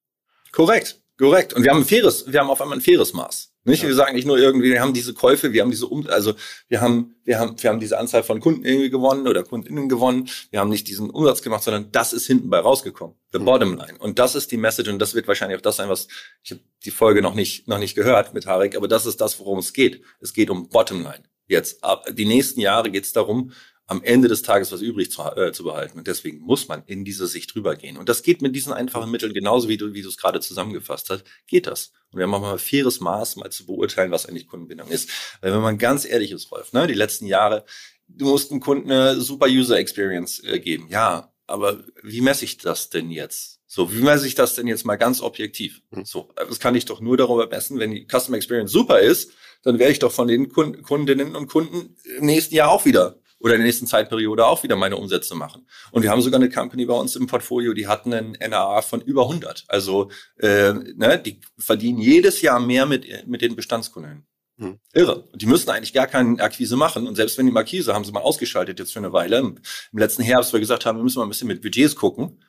Korrekt, korrekt. Und wir haben ein faires, wir haben auf einmal ein faires Maß. Nicht? Ja. Wir sagen nicht nur irgendwie, wir haben diese Käufe, wir haben diese um also wir haben, wir haben, wir haben diese Anzahl von Kunden irgendwie gewonnen oder KundInnen gewonnen. Wir haben nicht diesen Umsatz gemacht, sondern das ist hinten bei rausgekommen. The mhm. bottom line. Und das ist die Message und das wird wahrscheinlich auch das sein, was ich habe die Folge noch nicht, noch nicht gehört mit Harek, aber das ist das, worum es geht. Es geht um bottom line. Jetzt ab die nächsten Jahre geht es darum, am Ende des Tages was übrig zu, äh, zu behalten. Und deswegen muss man in diese Sicht rübergehen. Und das geht mit diesen einfachen Mitteln, genauso wie du, wie du es gerade zusammengefasst hast, geht das. Und wir haben auch mal ein faires Maß, mal zu beurteilen, was eigentlich Kundenbindung ist. Weil wenn man ganz ehrlich ist, Rolf, ne, die letzten Jahre, du musst einem Kunden eine super User Experience äh, geben. Ja, aber wie messe ich das denn jetzt? So, wie messe ich das denn jetzt mal ganz objektiv? Hm. So, das kann ich doch nur darüber messen, wenn die Customer Experience super ist, dann werde ich doch von den Kundinnen und Kunden im nächsten Jahr auch wieder oder in der nächsten Zeitperiode auch wieder meine Umsätze machen. Und wir haben sogar eine Company bei uns im Portfolio, die hatten einen NAA von über 100. Also äh, ne, die verdienen jedes Jahr mehr mit, mit den Bestandskunden. Hm. Irre. Und die müssen eigentlich gar keine Akquise machen. Und selbst wenn die Akquise haben sie mal ausgeschaltet jetzt für eine Weile. Im letzten Herbst, wo wir gesagt haben, wir müssen mal ein bisschen mit Budgets gucken.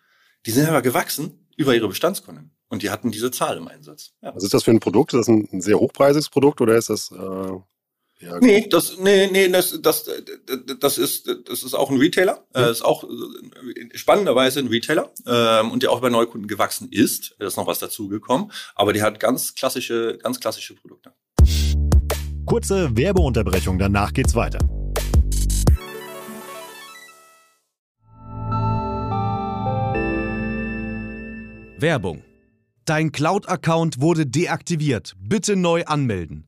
Die sind aber gewachsen über ihre Bestandskunden. Und die hatten diese Zahl im Einsatz. Ja. Was ist das für ein Produkt? Ist das ein sehr hochpreisiges Produkt oder ist das äh, Ja, nee, das, nee, nee, das, das, das ist, das ist auch ein Retailer. Mhm. ist auch äh, spannenderweise ein Retailer ähm, und der auch bei Neukunden gewachsen ist. Da ist noch was dazugekommen, aber die hat ganz klassische, ganz klassische Produkte. Kurze Werbeunterbrechung, danach geht's weiter. Werbung. Dein Cloud-Account wurde deaktiviert. Bitte neu anmelden.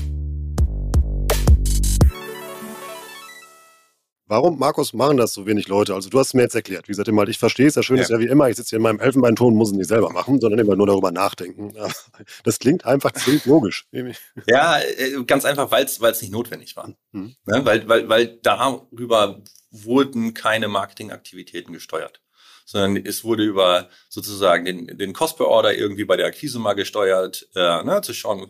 Warum, Markus, machen das so wenig Leute? Also du hast es mir jetzt erklärt. Wie gesagt, immer, ich verstehe es. Das Schöne ja. ist ja wie immer, ich sitze hier in meinem Elfenbeinton, muss es nicht selber machen, sondern immer nur darüber nachdenken. Das klingt einfach ziemlich logisch. Ja, äh, ganz einfach, weil es nicht notwendig war. Mhm. Ja, weil, weil, weil darüber wurden keine Marketingaktivitäten gesteuert sondern es wurde über sozusagen den, den Cost per Order irgendwie bei der Akquise mal gesteuert, äh, ne, zu schauen,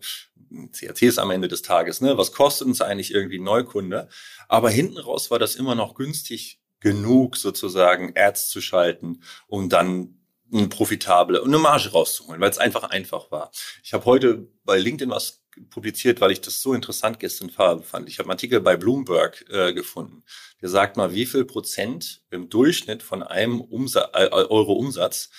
CRC ist am Ende des Tages, ne, was kostet uns eigentlich irgendwie ein Neukunde? Aber hinten raus war das immer noch günstig genug, sozusagen Ads zu schalten, um dann eine profitable und eine Marge rauszuholen, weil es einfach einfach war. Ich habe heute bei LinkedIn was publiziert, weil ich das so interessant gestern fand. Ich habe einen Artikel bei Bloomberg äh, gefunden. Der sagt mal, wie viel Prozent im Durchschnitt von einem Umsatz, äh, Euro Umsatz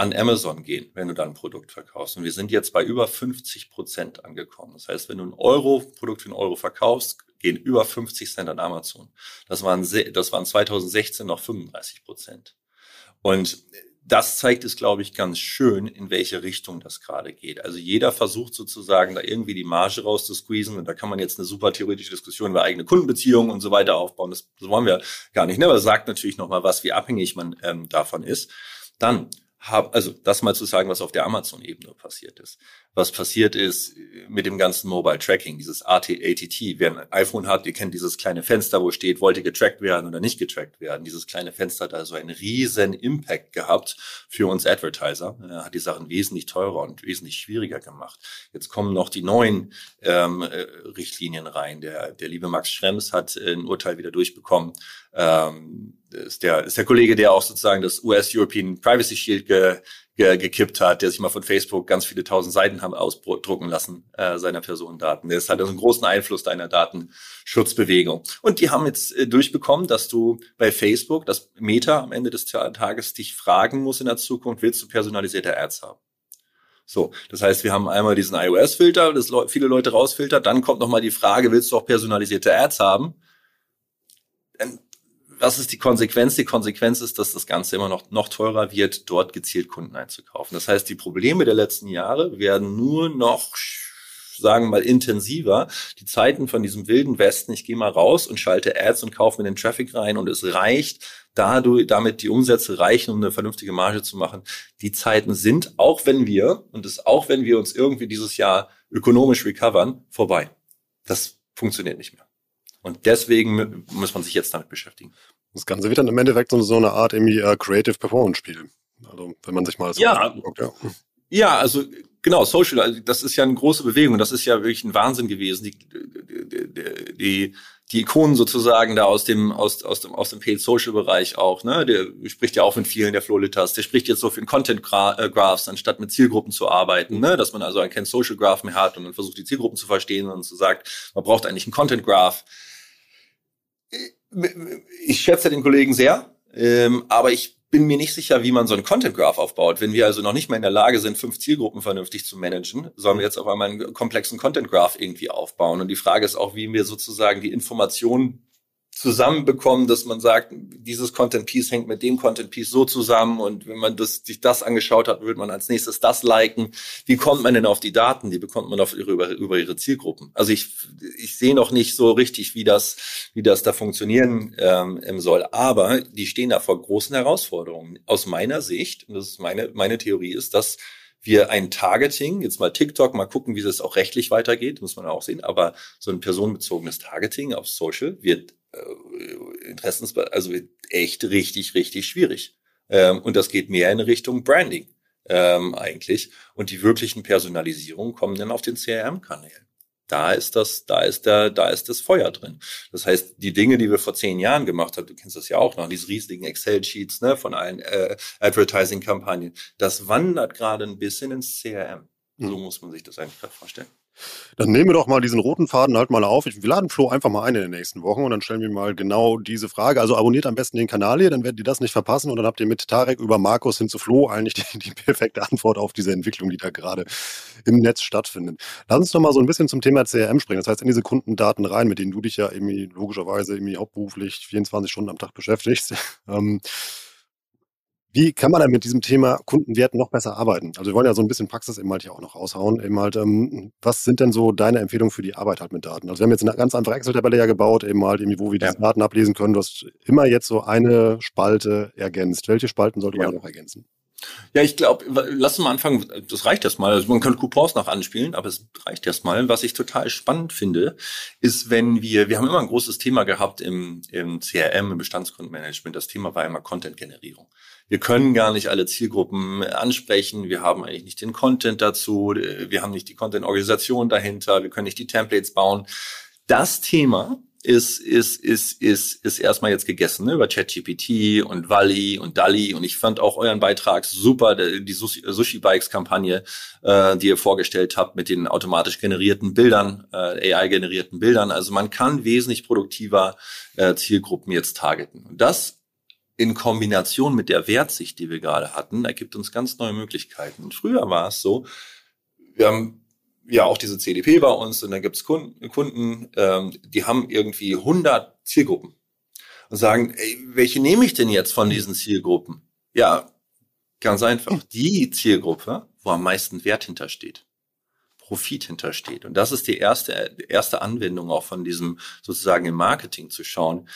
an Amazon gehen, wenn du dann ein Produkt verkaufst. Und wir sind jetzt bei über 50 Prozent angekommen. Das heißt, wenn du ein Euro, Produkt für einen Euro verkaufst, gehen über 50 Cent an Amazon. Das waren, das waren 2016 noch 35 Prozent. Und das zeigt es, glaube ich, ganz schön, in welche Richtung das gerade geht. Also jeder versucht sozusagen da irgendwie die Marge rauszusqueezen und da kann man jetzt eine super theoretische Diskussion über eigene Kundenbeziehungen und so weiter aufbauen. Das, das wollen wir gar nicht. Ne? Aber das sagt natürlich nochmal was, wie abhängig man ähm, davon ist. Dann hab, also das mal zu sagen, was auf der Amazon-Ebene passiert ist was passiert ist mit dem ganzen Mobile Tracking, dieses AT, ATT. Wer ein iPhone hat, ihr kennt dieses kleine Fenster, wo steht, wollte getrackt werden oder nicht getrackt werden. Dieses kleine Fenster hat also einen riesen Impact gehabt für uns Advertiser. Er hat die Sachen wesentlich teurer und wesentlich schwieriger gemacht. Jetzt kommen noch die neuen ähm, äh, Richtlinien rein. Der, der liebe Max Schrems hat ein Urteil wieder durchbekommen. Ähm, ist der, ist der Kollege, der auch sozusagen das US European Privacy Shield ge, ge, gekippt hat, der sich mal von Facebook ganz viele tausend Seiten haben ausdrucken lassen, äh, seiner Personendaten. Der hat also einen großen Einfluss deiner Datenschutzbewegung. Und die haben jetzt äh, durchbekommen, dass du bei Facebook, das Meta am Ende des Tages dich fragen muss in der Zukunft, willst du personalisierte Ads haben? So, das heißt, wir haben einmal diesen iOS-Filter, das viele Leute rausfiltert, dann kommt nochmal die Frage, willst du auch personalisierte Ads haben? Dann was ist die Konsequenz? Die Konsequenz ist, dass das Ganze immer noch, noch teurer wird, dort gezielt Kunden einzukaufen. Das heißt, die Probleme der letzten Jahre werden nur noch sagen wir mal intensiver. Die Zeiten von diesem wilden Westen, ich gehe mal raus und schalte Ads und kaufe mir den Traffic rein und es reicht, dadurch, damit die Umsätze reichen, um eine vernünftige Marge zu machen. Die Zeiten sind, auch wenn wir, und das auch wenn wir uns irgendwie dieses Jahr ökonomisch recovern, vorbei. Das funktioniert nicht mehr. Und deswegen muss man sich jetzt damit beschäftigen. Das Ganze wird dann im Endeffekt so, eine Art irgendwie uh, Creative Performance Spiel. Also wenn man sich mal so ja, anguckt, ja. Ja, also genau, Social, also das ist ja eine große Bewegung. Das ist ja wirklich ein Wahnsinn gewesen. Die, die, die, die Ikonen sozusagen da aus dem, aus, aus dem, aus dem Paid Social Bereich auch, ne? Der spricht ja auch mit vielen der Flolitas. Der spricht jetzt so für Content Graphs, anstatt mit Zielgruppen zu arbeiten, ne? Dass man also kein Social Graph mehr hat und dann versucht, die Zielgruppen zu verstehen und so sagt, man braucht eigentlich einen Content Graph. Ich schätze den Kollegen sehr, ähm, aber ich bin mir nicht sicher, wie man so einen Content Graph aufbaut. Wenn wir also noch nicht mal in der Lage sind, fünf Zielgruppen vernünftig zu managen, sollen wir jetzt auf einmal einen komplexen Content Graph irgendwie aufbauen. Und die Frage ist auch, wie wir sozusagen die Informationen zusammenbekommen, dass man sagt, dieses Content Piece hängt mit dem Content Piece so zusammen und wenn man das, sich das angeschaut hat, würde man als nächstes das liken. Wie kommt man denn auf die Daten? Die bekommt man auf ihre, über, über ihre Zielgruppen. Also ich, ich sehe noch nicht so richtig, wie das, wie das da funktionieren ähm, soll. Aber die stehen da vor großen Herausforderungen. Aus meiner Sicht, und das ist meine, meine Theorie ist, dass wir ein Targeting, jetzt mal TikTok, mal gucken, wie das auch rechtlich weitergeht, muss man auch sehen, aber so ein personenbezogenes Targeting auf Social wird Interessens, also echt richtig, richtig schwierig. Ähm, und das geht mehr in Richtung Branding ähm, eigentlich. Und die wirklichen Personalisierungen kommen dann auf den CRM-Kanälen. Da ist das, da ist der, da ist das Feuer drin. Das heißt, die Dinge, die wir vor zehn Jahren gemacht haben, du kennst das ja auch noch, diese riesigen Excel-Sheets ne, von allen äh, Advertising-Kampagnen, das wandert gerade ein bisschen ins CRM. So mhm. muss man sich das eigentlich vorstellen. Dann nehmen wir doch mal diesen roten Faden halt mal auf. wir laden Flo einfach mal ein in den nächsten Wochen und dann stellen wir mal genau diese Frage. Also abonniert am besten den Kanal hier, dann werdet ihr das nicht verpassen und dann habt ihr mit Tarek über Markus hin zu Flo eigentlich die, die perfekte Antwort auf diese Entwicklung, die da gerade im Netz stattfindet. Lass uns doch mal so ein bisschen zum Thema CRM springen. Das heißt, in diese Kundendaten rein, mit denen du dich ja irgendwie logischerweise irgendwie hauptberuflich 24 Stunden am Tag beschäftigst. Wie kann man dann mit diesem Thema Kundenwert noch besser arbeiten? Also wir wollen ja so ein bisschen Praxis eben halt hier auch noch raushauen. Eben halt, ähm, was sind denn so deine Empfehlungen für die Arbeit halt mit Daten? Also wir haben jetzt eine ganz einfache Excel-Tabelle ja gebaut, eben halt irgendwie, wo wir ja. diese Daten ablesen können. Du hast immer jetzt so eine Spalte ergänzt. Welche Spalten sollte man noch ergänzen? Ja, ich glaube, lass uns mal anfangen. Das reicht erstmal. Also man kann Coupons noch anspielen, aber es reicht erstmal. Was ich total spannend finde, ist, wenn wir, wir haben immer ein großes Thema gehabt im, im CRM, im Bestandskundenmanagement. Das Thema war immer Content-Generierung wir können gar nicht alle Zielgruppen ansprechen, wir haben eigentlich nicht den Content dazu, wir haben nicht die Content-Organisation dahinter, wir können nicht die Templates bauen. Das Thema ist, ist, ist, ist, ist erstmal jetzt gegessen ne? über ChatGPT und Wally und Dali. Und ich fand auch euren Beitrag super, die Sushi Bikes Kampagne, äh, die ihr vorgestellt habt mit den automatisch generierten Bildern, äh, AI generierten Bildern. Also man kann wesentlich produktiver äh, Zielgruppen jetzt targeten. Und das in Kombination mit der Wertsicht, die wir gerade hatten, ergibt uns ganz neue Möglichkeiten. Und früher war es so, wir haben ja auch diese CDP bei uns und da gibt es Kunden, Kunden ähm, die haben irgendwie 100 Zielgruppen und sagen, ey, welche nehme ich denn jetzt von diesen Zielgruppen? Ja, ganz einfach. Die Zielgruppe, wo am meisten Wert hintersteht. Profit hintersteht. Und das ist die erste, erste Anwendung auch von diesem sozusagen im Marketing zu schauen,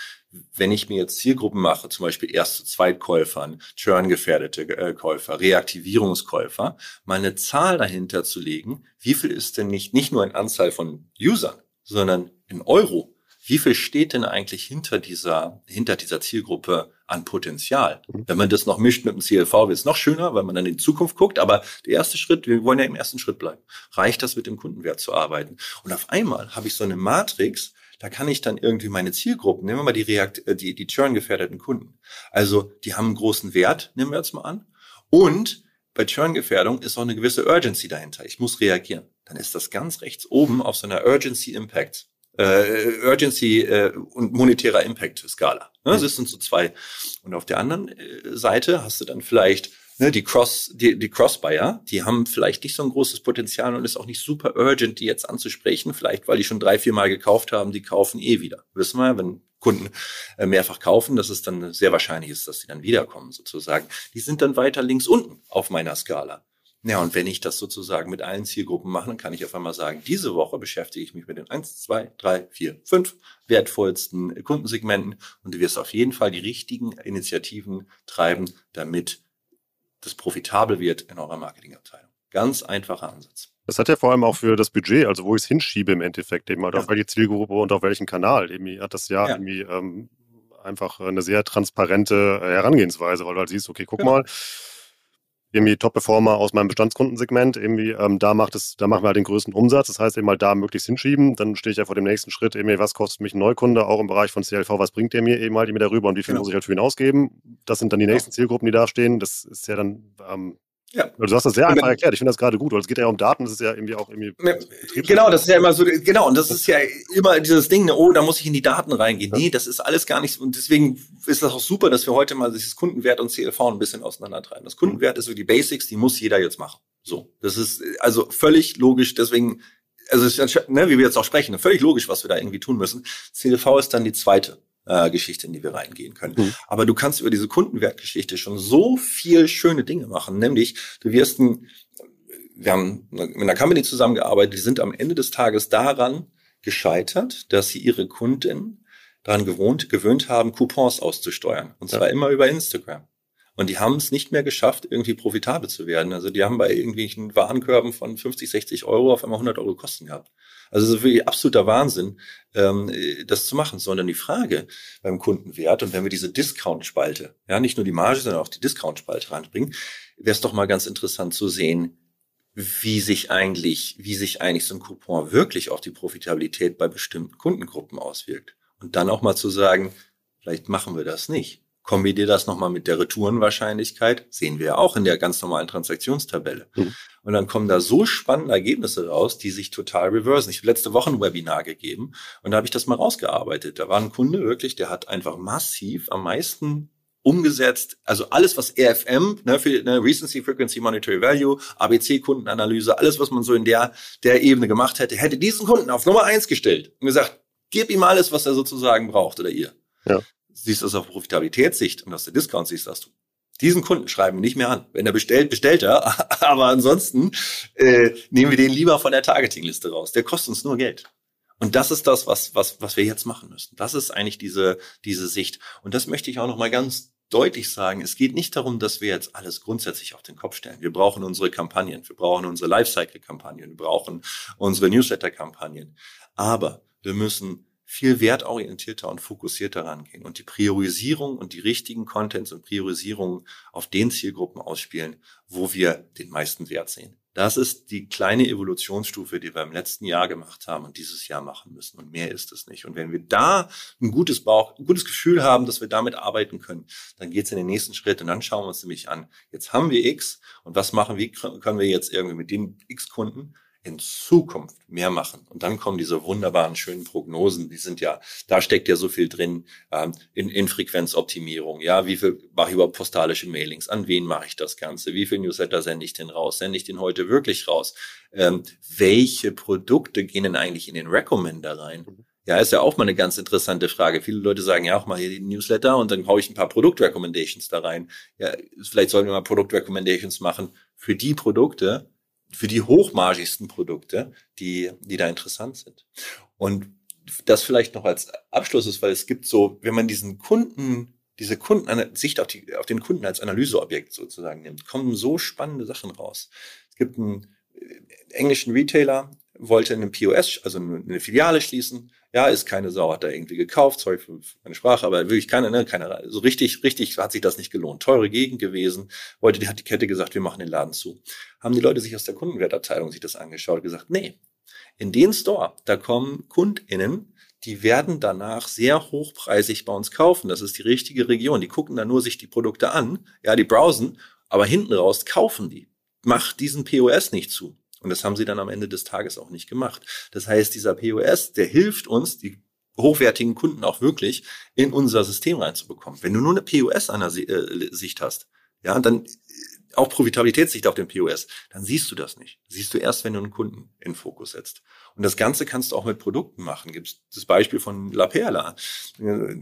wenn ich mir jetzt Zielgruppen mache, zum Beispiel erste Zweitkäufern, Churn-gefährdete äh, Käufer, Reaktivierungskäufer, mal eine Zahl dahinter zu legen, wie viel ist denn nicht, nicht nur in Anzahl von Usern, sondern in Euro, wie viel steht denn eigentlich hinter dieser, hinter dieser Zielgruppe an Potenzial? Mhm. Wenn man das noch mischt mit dem CLV, wird es noch schöner, weil man dann in die Zukunft guckt. Aber der erste Schritt, wir wollen ja im ersten Schritt bleiben. Reicht das mit dem Kundenwert zu arbeiten? Und auf einmal habe ich so eine Matrix, da kann ich dann irgendwie meine Zielgruppen, nehmen wir mal die, Reakt äh, die, die Churn-gefährdeten Kunden. Also die haben einen großen Wert, nehmen wir jetzt mal an. Und bei Churn-Gefährdung ist auch eine gewisse Urgency dahinter. Ich muss reagieren. Dann ist das ganz rechts oben auf so einer Urgency Impact, äh, Urgency äh, und monetärer Impact Skala. Ne? Das sind so zwei. Und auf der anderen äh, Seite hast du dann vielleicht ne, die Cross, die, die Cross-Buyer, die haben vielleicht nicht so ein großes Potenzial und ist auch nicht super urgent, die jetzt anzusprechen. Vielleicht, weil die schon drei, vier Mal gekauft haben, die kaufen eh wieder. Wissen wir, wenn Kunden äh, mehrfach kaufen, dass es dann sehr wahrscheinlich ist, dass sie dann wiederkommen, sozusagen. Die sind dann weiter links unten auf meiner Skala. Ja, und wenn ich das sozusagen mit allen Zielgruppen mache, dann kann ich auf einmal sagen, diese Woche beschäftige ich mich mit den eins, zwei, drei, vier, fünf wertvollsten Kundensegmenten und du wirst auf jeden Fall die richtigen Initiativen treiben, damit das profitabel wird in eurer Marketingabteilung. Ganz einfacher Ansatz. Das hat ja vor allem auch für das Budget, also wo ich es hinschiebe im Endeffekt, eben halt ja. auf welche Zielgruppe und auf welchen Kanal. Irgendwie hat das ja, ja. irgendwie ähm, einfach eine sehr transparente Herangehensweise, weil du halt siehst, okay, guck genau. mal, irgendwie Top-Performer aus meinem Bestandskundensegment, irgendwie, ähm, da macht es, da machen wir halt den größten Umsatz. Das heißt, eben halt da möglichst hinschieben. Dann stehe ich ja vor dem nächsten Schritt, irgendwie, was kostet mich ein Neukunde, auch im Bereich von CLV, was bringt der mir eben halt irgendwie darüber und wie viel genau. muss ich halt für ihn ausgeben? Das sind dann die nächsten ja. Zielgruppen, die da stehen. Das ist ja dann ähm, ja. Du hast das sehr einfach erklärt. Ich finde das gerade gut, weil es geht ja um Daten, das ist ja irgendwie auch irgendwie. Genau, das ist ja immer so, genau, und das ist ja immer dieses Ding, ne, oh, da muss ich in die Daten reingehen. Ja. Nee, das ist alles gar nicht, und deswegen ist das auch super, dass wir heute mal dieses Kundenwert und CLV ein bisschen auseinandertreiben. Das Kundenwert ist so die Basics, die muss jeder jetzt machen. So. Das ist also völlig logisch, deswegen, also, ne, wie wir jetzt auch sprechen, völlig logisch, was wir da irgendwie tun müssen. CLV ist dann die zweite äh, Geschichte, in die wir reingehen können. Mhm. Aber du kannst über diese Kundenwertgeschichte schon so viel schöne Dinge machen, nämlich du wirst ein, wir haben mit einer Company zusammengearbeitet, die sind am Ende des Tages daran gescheitert, dass sie ihre Kunden daran gewohnt, gewöhnt haben, Coupons auszusteuern. Und zwar ja. immer über Instagram. Und die haben es nicht mehr geschafft, irgendwie profitabel zu werden. Also die haben bei irgendwelchen Warenkörben von 50, 60 Euro auf einmal 100 Euro Kosten gehabt. Also es ist wirklich absoluter Wahnsinn, ähm, das zu machen. Sondern die Frage beim Kundenwert und wenn wir diese Discount-Spalte, ja nicht nur die Marge, sondern auch die Discount-Spalte reinbringen, wäre es doch mal ganz interessant zu sehen, wie sich eigentlich, wie sich eigentlich so ein Coupon wirklich auf die Profitabilität bei bestimmten Kundengruppen auswirkt. Und dann auch mal zu sagen, vielleicht machen wir das nicht. Kombiniere das nochmal mit der Retourenwahrscheinlichkeit, sehen wir ja auch in der ganz normalen Transaktionstabelle. Mhm. Und dann kommen da so spannende Ergebnisse raus, die sich total reversen. Ich habe letzte Woche ein Webinar gegeben und da habe ich das mal rausgearbeitet. Da war ein Kunde wirklich, der hat einfach massiv am meisten umgesetzt, also alles, was RFM, ne, für ne, Recency, Frequency, Monetary Value, ABC-Kundenanalyse, alles, was man so in der, der Ebene gemacht hätte, hätte diesen Kunden auf Nummer eins gestellt und gesagt, gib ihm alles, was er sozusagen braucht oder ihr. Ja siehst du es auf Profitabilitätssicht und aus der Discount siehst, dass du diesen Kunden schreiben wir nicht mehr an. Wenn er bestellt, bestellt er. Aber ansonsten äh, nehmen wir den lieber von der Targeting-Liste raus. Der kostet uns nur Geld. Und das ist das, was, was, was wir jetzt machen müssen. Das ist eigentlich diese, diese Sicht. Und das möchte ich auch noch mal ganz deutlich sagen. Es geht nicht darum, dass wir jetzt alles grundsätzlich auf den Kopf stellen. Wir brauchen unsere Kampagnen. Wir brauchen unsere Lifecycle-Kampagnen. Wir brauchen unsere Newsletter-Kampagnen. Aber wir müssen viel wertorientierter und fokussierter rangehen und die Priorisierung und die richtigen Contents und Priorisierungen auf den Zielgruppen ausspielen, wo wir den meisten Wert sehen. Das ist die kleine Evolutionsstufe, die wir im letzten Jahr gemacht haben und dieses Jahr machen müssen. Und mehr ist es nicht. Und wenn wir da ein gutes Bauch, ein gutes Gefühl haben, dass wir damit arbeiten können, dann geht es in den nächsten Schritt. Und dann schauen wir uns nämlich an, jetzt haben wir X und was machen, wie können wir jetzt irgendwie mit den X-Kunden in Zukunft mehr machen. Und dann kommen diese wunderbaren, schönen Prognosen, die sind ja, da steckt ja so viel drin, ähm, in, in Frequenzoptimierung, ja, wie viel mache ich überhaupt postalische Mailings, an wen mache ich das Ganze, wie viel Newsletter sende ich denn raus, sende ich den heute wirklich raus, ähm, welche Produkte gehen denn eigentlich in den Recommender rein? Ja, ist ja auch mal eine ganz interessante Frage. Viele Leute sagen ja auch mal hier die Newsletter und dann haue ich ein paar Produkt-Recommendations da rein. Ja, vielleicht sollten wir mal Produkt-Recommendations machen für die Produkte, für die hochmargigsten Produkte, die, die da interessant sind. Und das vielleicht noch als Abschluss ist, weil es gibt so, wenn man diesen Kunden, diese Kundensicht auf, die, auf den Kunden als Analyseobjekt sozusagen nimmt, kommen so spannende Sachen raus. Es gibt einen äh, englischen Retailer, wollte einen POS, also eine Filiale schließen, ja, ist keine Sau, hat da irgendwie gekauft, sorry für meine Sprache, aber wirklich keine, ne, keine, so richtig, richtig hat sich das nicht gelohnt. Teure Gegend gewesen, die hat die Kette gesagt, wir machen den Laden zu. Haben die Leute sich aus der Kundenwertabteilung sich das angeschaut, gesagt, nee, in den Store, da kommen KundInnen, die werden danach sehr hochpreisig bei uns kaufen. Das ist die richtige Region. Die gucken dann nur sich die Produkte an, ja, die browsen, aber hinten raus kaufen die. Macht diesen POS nicht zu. Und das haben sie dann am Ende des Tages auch nicht gemacht. Das heißt, dieser POS, der hilft uns, die hochwertigen Kunden auch wirklich in unser System reinzubekommen. Wenn du nur eine POS an der äh, Sicht hast, ja, dann auch Profitabilitätssicht auf dem POS, dann siehst du das nicht. Siehst du erst, wenn du einen Kunden in Fokus setzt. Und das Ganze kannst du auch mit Produkten machen. Gibt das Beispiel von La Perla. Äh,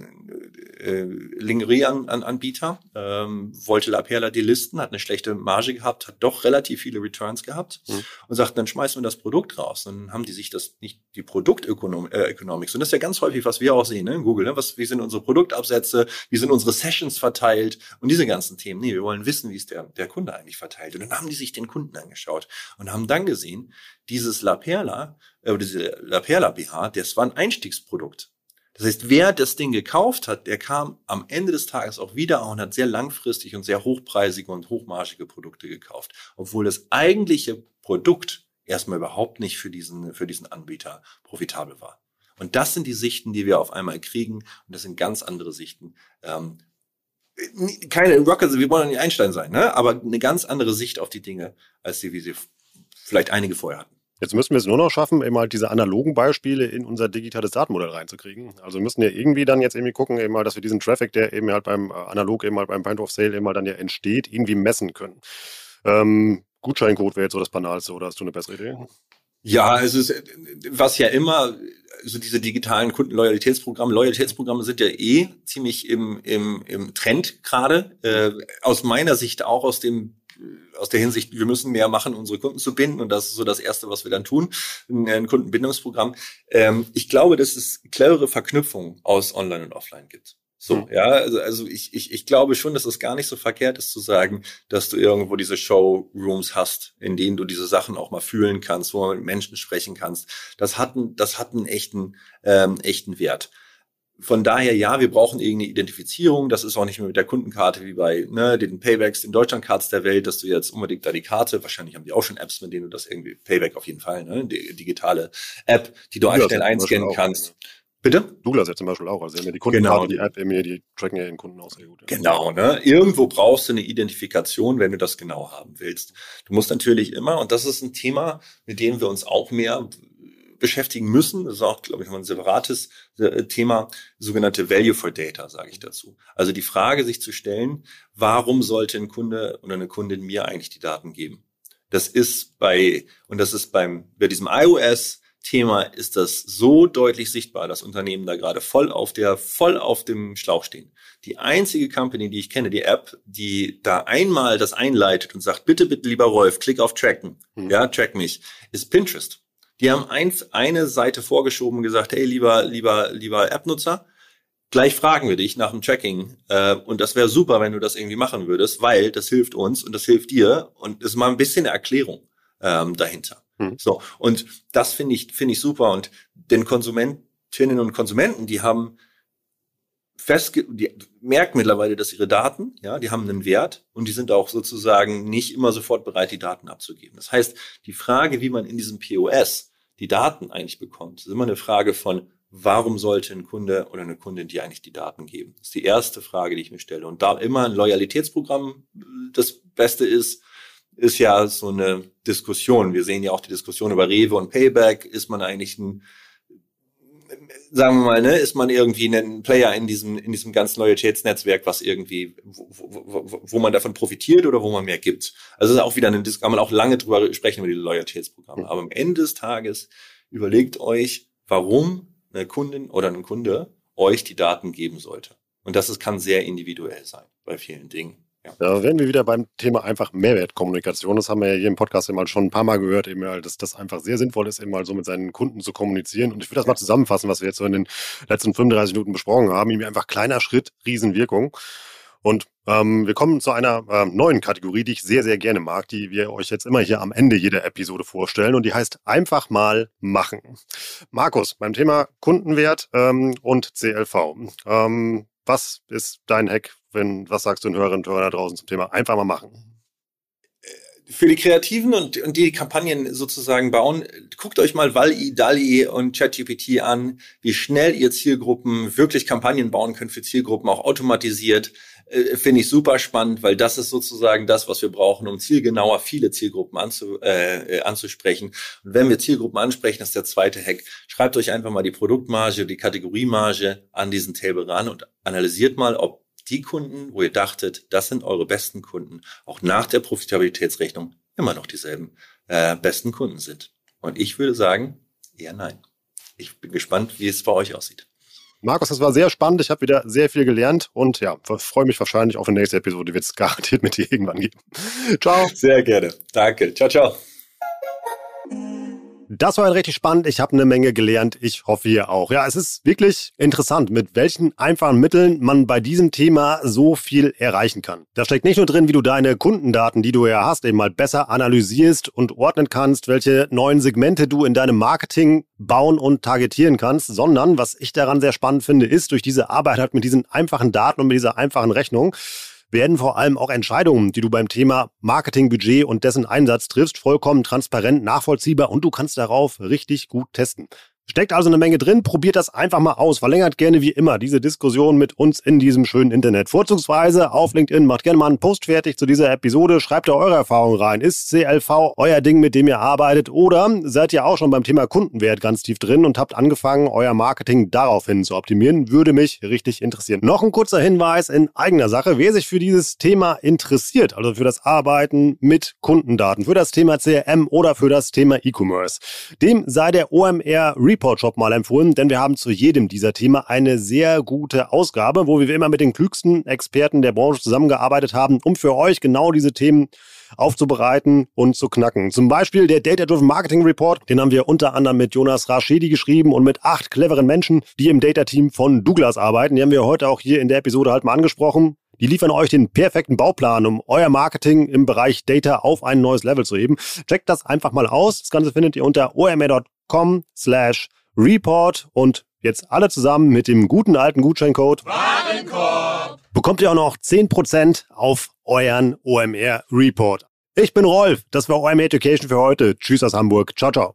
äh, Lingerie-Anbieter ähm, wollte La Perla delisten, hat eine schlechte Marge gehabt, hat doch relativ viele Returns gehabt mhm. und sagt, dann schmeißen wir das Produkt raus. Dann haben die sich das nicht die Produkteconomics. Äh, und das ist ja ganz häufig, was wir auch sehen ne, in Google. Ne? Was, wie sind unsere Produktabsätze? Wie sind unsere Sessions verteilt? Und diese ganzen Themen. Nee, wir wollen wissen, wie ist der, der Kunde eigentlich verteilt. Und dann haben die sich den Kunden angeschaut und haben dann gesehen, dieses La Perla, äh, diese La Perla BH, das war ein Einstiegsprodukt. Das heißt, wer das Ding gekauft hat, der kam am Ende des Tages auch wieder und hat sehr langfristig und sehr hochpreisige und hochmargige Produkte gekauft, obwohl das eigentliche Produkt erstmal überhaupt nicht für diesen, für diesen Anbieter profitabel war. Und das sind die Sichten, die wir auf einmal kriegen. Und das sind ganz andere Sichten. Ähm, keine Rocker, wir wollen nicht Einstein sein, ne? aber eine ganz andere Sicht auf die Dinge, als die, wie sie vielleicht einige vorher hatten. Jetzt müssen wir es nur noch schaffen, eben halt diese analogen Beispiele in unser digitales Datenmodell reinzukriegen. Also wir müssen ja irgendwie dann jetzt irgendwie gucken, eben mal, dass wir diesen Traffic, der eben halt beim äh, analog eben halt beim Point of Sale eben halt dann ja entsteht, irgendwie messen können. Ähm, Gutscheincode wäre jetzt so das Banalste, oder hast du eine bessere Idee? Ja, es ist, was ja immer, so diese digitalen Kundenloyalitätsprogramme, Loyalitätsprogramme sind ja eh ziemlich im, im, im Trend gerade. Äh, aus meiner Sicht auch aus dem aus der Hinsicht, wir müssen mehr machen, unsere Kunden zu binden. Und das ist so das Erste, was wir dann tun, ein Kundenbindungsprogramm. Ähm, ich glaube, dass es clevere Verknüpfungen aus Online und Offline gibt. So, mhm. ja, also, also ich, ich, ich glaube schon, dass es gar nicht so verkehrt ist zu sagen, dass du irgendwo diese Showrooms hast, in denen du diese Sachen auch mal fühlen kannst, wo man mit Menschen sprechen kannst. Das hat, einen, das hat einen echten, ähm, echten Wert. Von daher, ja, wir brauchen irgendeine Identifizierung. Das ist auch nicht mehr mit der Kundenkarte wie bei ne, den Paybacks, den Deutschlandcards der Welt, dass du jetzt unbedingt da die Karte, wahrscheinlich haben die auch schon Apps, mit denen du das irgendwie, Payback auf jeden Fall, ne, die digitale App, die du ja, schnell einscannen kannst. Auch, Bitte? Douglas jetzt zum Beispiel auch. Also, die Kunden genau. die App, die tracken ja den Kunden auch sehr gut. Ja. Genau, ne? Irgendwo brauchst du eine Identifikation, wenn du das genau haben willst. Du musst natürlich immer, und das ist ein Thema, mit dem wir uns auch mehr beschäftigen müssen. Das ist auch, glaube ich, noch ein separates äh, Thema, sogenannte Value for Data, sage ich dazu. Also die Frage, sich zu stellen, warum sollte ein Kunde oder eine Kundin mir eigentlich die Daten geben? Das ist bei, und das ist beim, bei diesem iOS Thema ist das so deutlich sichtbar, dass Unternehmen da gerade voll auf der, voll auf dem Schlauch stehen. Die einzige Company, die ich kenne, die App, die da einmal das einleitet und sagt, bitte, bitte, lieber Rolf, klick auf Tracken, mhm. ja, track mich, ist Pinterest. Die haben eins, eine Seite vorgeschoben und gesagt, hey, lieber, lieber, lieber App-Nutzer, gleich fragen wir dich nach dem Tracking. Äh, und das wäre super, wenn du das irgendwie machen würdest, weil das hilft uns und das hilft dir und das ist mal ein bisschen eine Erklärung ähm, dahinter. Mhm. So, und das finde ich, finde ich super. Und den Konsumentinnen und Konsumenten, die haben festge die merken mittlerweile, dass ihre Daten, ja, die haben einen Wert und die sind auch sozusagen nicht immer sofort bereit, die Daten abzugeben. Das heißt, die Frage, wie man in diesem POS die Daten eigentlich bekommt, ist immer eine Frage von, warum sollte ein Kunde oder eine Kundin dir eigentlich die Daten geben? Das ist die erste Frage, die ich mir stelle. Und da immer ein Loyalitätsprogramm das Beste ist, ist ja so eine Diskussion. Wir sehen ja auch die Diskussion über Rewe und Payback. Ist man eigentlich ein, sagen wir mal, ne, ist man irgendwie ein Player in diesem, in diesem ganzen Loyalitätsnetzwerk, was irgendwie, wo, wo, wo man davon profitiert oder wo man mehr gibt? Also ist auch wieder eine kann man auch lange drüber sprechen über die Loyalitätsprogramme. Aber am Ende des Tages überlegt euch, warum eine Kundin oder ein Kunde euch die Daten geben sollte. Und das ist, kann sehr individuell sein bei vielen Dingen. Ja. Da werden wir wieder beim Thema einfach Mehrwertkommunikation. Das haben wir ja hier im Podcast immer schon ein paar Mal gehört, eben halt, dass das einfach sehr sinnvoll ist, eben mal so mit seinen Kunden zu kommunizieren. Und ich will das mal zusammenfassen, was wir jetzt so in den letzten 35 Minuten besprochen haben. Irgendwie einfach kleiner Schritt, Riesenwirkung. Und ähm, wir kommen zu einer äh, neuen Kategorie, die ich sehr, sehr gerne mag, die wir euch jetzt immer hier am Ende jeder Episode vorstellen. Und die heißt einfach mal machen. Markus, beim Thema Kundenwert ähm, und CLV. Ähm, was ist dein Hack? Wenn, was sagst du den Hörerinnen und Hörern da draußen zum Thema? Einfach mal machen. Für die Kreativen und, und die, die Kampagnen sozusagen bauen, guckt euch mal Wall-E, DALI und ChatGPT an, wie schnell ihr Zielgruppen wirklich Kampagnen bauen könnt für Zielgruppen, auch automatisiert äh, finde ich super spannend, weil das ist sozusagen das, was wir brauchen, um zielgenauer viele Zielgruppen anzu, äh, anzusprechen. Und wenn wir Zielgruppen ansprechen, das ist der zweite Hack. Schreibt euch einfach mal die Produktmarge, die Kategoriemarge an diesen Table ran und analysiert mal, ob die Kunden, wo ihr dachtet, das sind eure besten Kunden, auch nach der Profitabilitätsrechnung immer noch dieselben äh, besten Kunden sind. Und ich würde sagen, eher nein. Ich bin gespannt, wie es bei euch aussieht. Markus, das war sehr spannend. Ich habe wieder sehr viel gelernt und ja, freue mich wahrscheinlich auf die nächste Episode. Wird es garantiert mit dir irgendwann geben. Ciao. Sehr gerne. Danke. Ciao, ciao. Das war richtig spannend. Ich habe eine Menge gelernt. Ich hoffe ihr auch. Ja, es ist wirklich interessant, mit welchen einfachen Mitteln man bei diesem Thema so viel erreichen kann. Da steckt nicht nur drin, wie du deine Kundendaten, die du ja hast, eben mal besser analysierst und ordnen kannst, welche neuen Segmente du in deinem Marketing bauen und targetieren kannst, sondern was ich daran sehr spannend finde, ist durch diese Arbeit halt mit diesen einfachen Daten und mit dieser einfachen Rechnung, werden vor allem auch Entscheidungen, die du beim Thema Marketingbudget und dessen Einsatz triffst, vollkommen transparent, nachvollziehbar und du kannst darauf richtig gut testen. Steckt also eine Menge drin, probiert das einfach mal aus. Verlängert gerne wie immer diese Diskussion mit uns in diesem schönen Internet. Vorzugsweise auf LinkedIn. Macht gerne mal einen Post fertig zu dieser Episode. Schreibt da eure Erfahrungen rein. Ist CLV euer Ding, mit dem ihr arbeitet? Oder seid ihr auch schon beim Thema Kundenwert ganz tief drin und habt angefangen, euer Marketing daraufhin zu optimieren? Würde mich richtig interessieren. Noch ein kurzer Hinweis in eigener Sache. Wer sich für dieses Thema interessiert, also für das Arbeiten mit Kundendaten, für das Thema CRM oder für das Thema E-Commerce, dem sei der OMR Report Shop mal empfohlen, denn wir haben zu jedem dieser Themen eine sehr gute Ausgabe, wo wir immer mit den klügsten Experten der Branche zusammengearbeitet haben, um für euch genau diese Themen aufzubereiten und zu knacken. Zum Beispiel der Data Driven Marketing Report, den haben wir unter anderem mit Jonas Raschedi geschrieben und mit acht cleveren Menschen, die im Data Team von Douglas arbeiten. Die haben wir heute auch hier in der Episode halt mal angesprochen. Die liefern euch den perfekten Bauplan, um euer Marketing im Bereich Data auf ein neues Level zu heben. Checkt das einfach mal aus. Das Ganze findet ihr unter omr.com warenkorb.com slash report und jetzt alle zusammen mit dem guten alten Gutscheincode Warenkorb bekommt ihr auch noch 10% auf euren OMR Report. Ich bin Rolf, das war OMR Education für heute. Tschüss aus Hamburg. Ciao, ciao.